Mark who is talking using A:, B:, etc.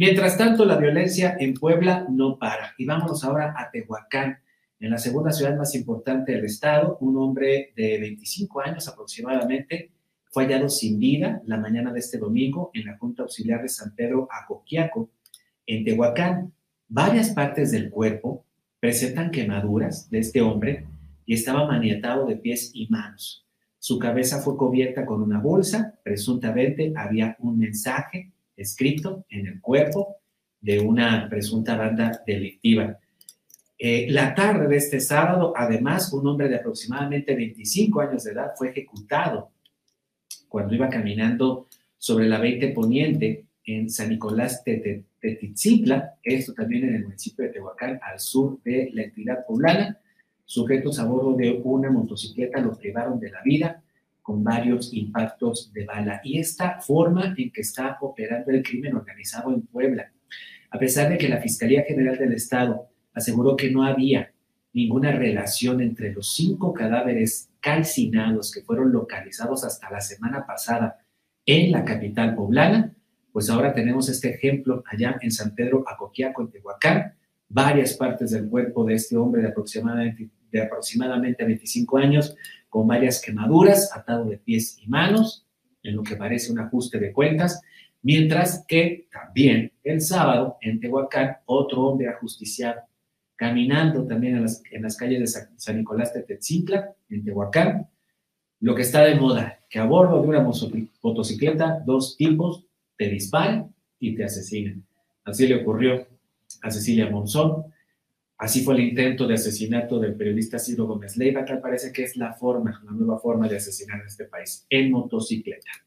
A: Mientras tanto, la violencia en Puebla no para. Y vámonos ahora a Tehuacán, en la segunda ciudad más importante del estado. Un hombre de 25 años aproximadamente fue hallado sin vida la mañana de este domingo en la Junta Auxiliar de San Pedro Acoquiaco, en Tehuacán. Varias partes del cuerpo presentan quemaduras de este hombre y estaba maniatado de pies y manos. Su cabeza fue cubierta con una bolsa, presuntamente había un mensaje escrito en el cuerpo de una presunta banda delictiva. Eh, la tarde de este sábado, además, un hombre de aproximadamente 25 años de edad fue ejecutado cuando iba caminando sobre la 20 Poniente en San Nicolás de Tetzitla, esto también en el municipio de Tehuacán, al sur de la entidad poblana. Sujetos a bordo de una motocicleta lo privaron de la vida con varios impactos de bala. Y esta forma en que está operando el crimen organizado en Puebla, a pesar de que la Fiscalía General del Estado aseguró que no había ninguna relación entre los cinco cadáveres calcinados que fueron localizados hasta la semana pasada en la capital poblana, pues ahora tenemos este ejemplo allá en San Pedro Acoquiaco, en Tehuacán, varias partes del cuerpo de este hombre de aproximadamente, de aproximadamente 25 años con varias quemaduras, atado de pies y manos, en lo que parece un ajuste de cuentas, mientras que también el sábado en Tehuacán otro hombre ajusticiado, caminando también en las, en las calles de San, Nicolás de Tetzintla, en Tehuacán, lo que está de moda, que a bordo de una motocicleta dos tipos te disparan y te asesinan. Así le ocurrió a Cecilia Monzón, Así fue el intento de asesinato del periodista Ciro Gómez Leiva, que parece que es la forma, la nueva forma de asesinar en este país, en motocicleta.